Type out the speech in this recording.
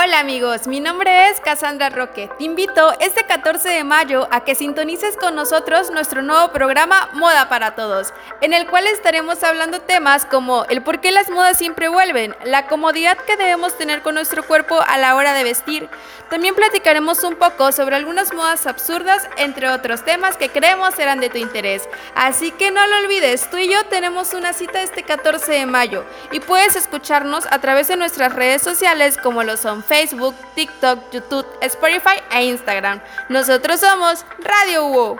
Hola amigos, mi nombre es Cassandra Roque. Te invito este 14 de mayo a que sintonices con nosotros nuestro nuevo programa Moda para Todos, en el cual estaremos hablando temas como el por qué las modas siempre vuelven, la comodidad que debemos tener con nuestro cuerpo a la hora de vestir. También platicaremos un poco sobre algunas modas absurdas, entre otros temas que creemos serán de tu interés. Así que no lo olvides, tú y yo tenemos una cita este 14 de mayo y puedes escucharnos a través de nuestras redes sociales como lo son Facebook, TikTok, YouTube, Spotify e Instagram. Nosotros somos Radio Hugo.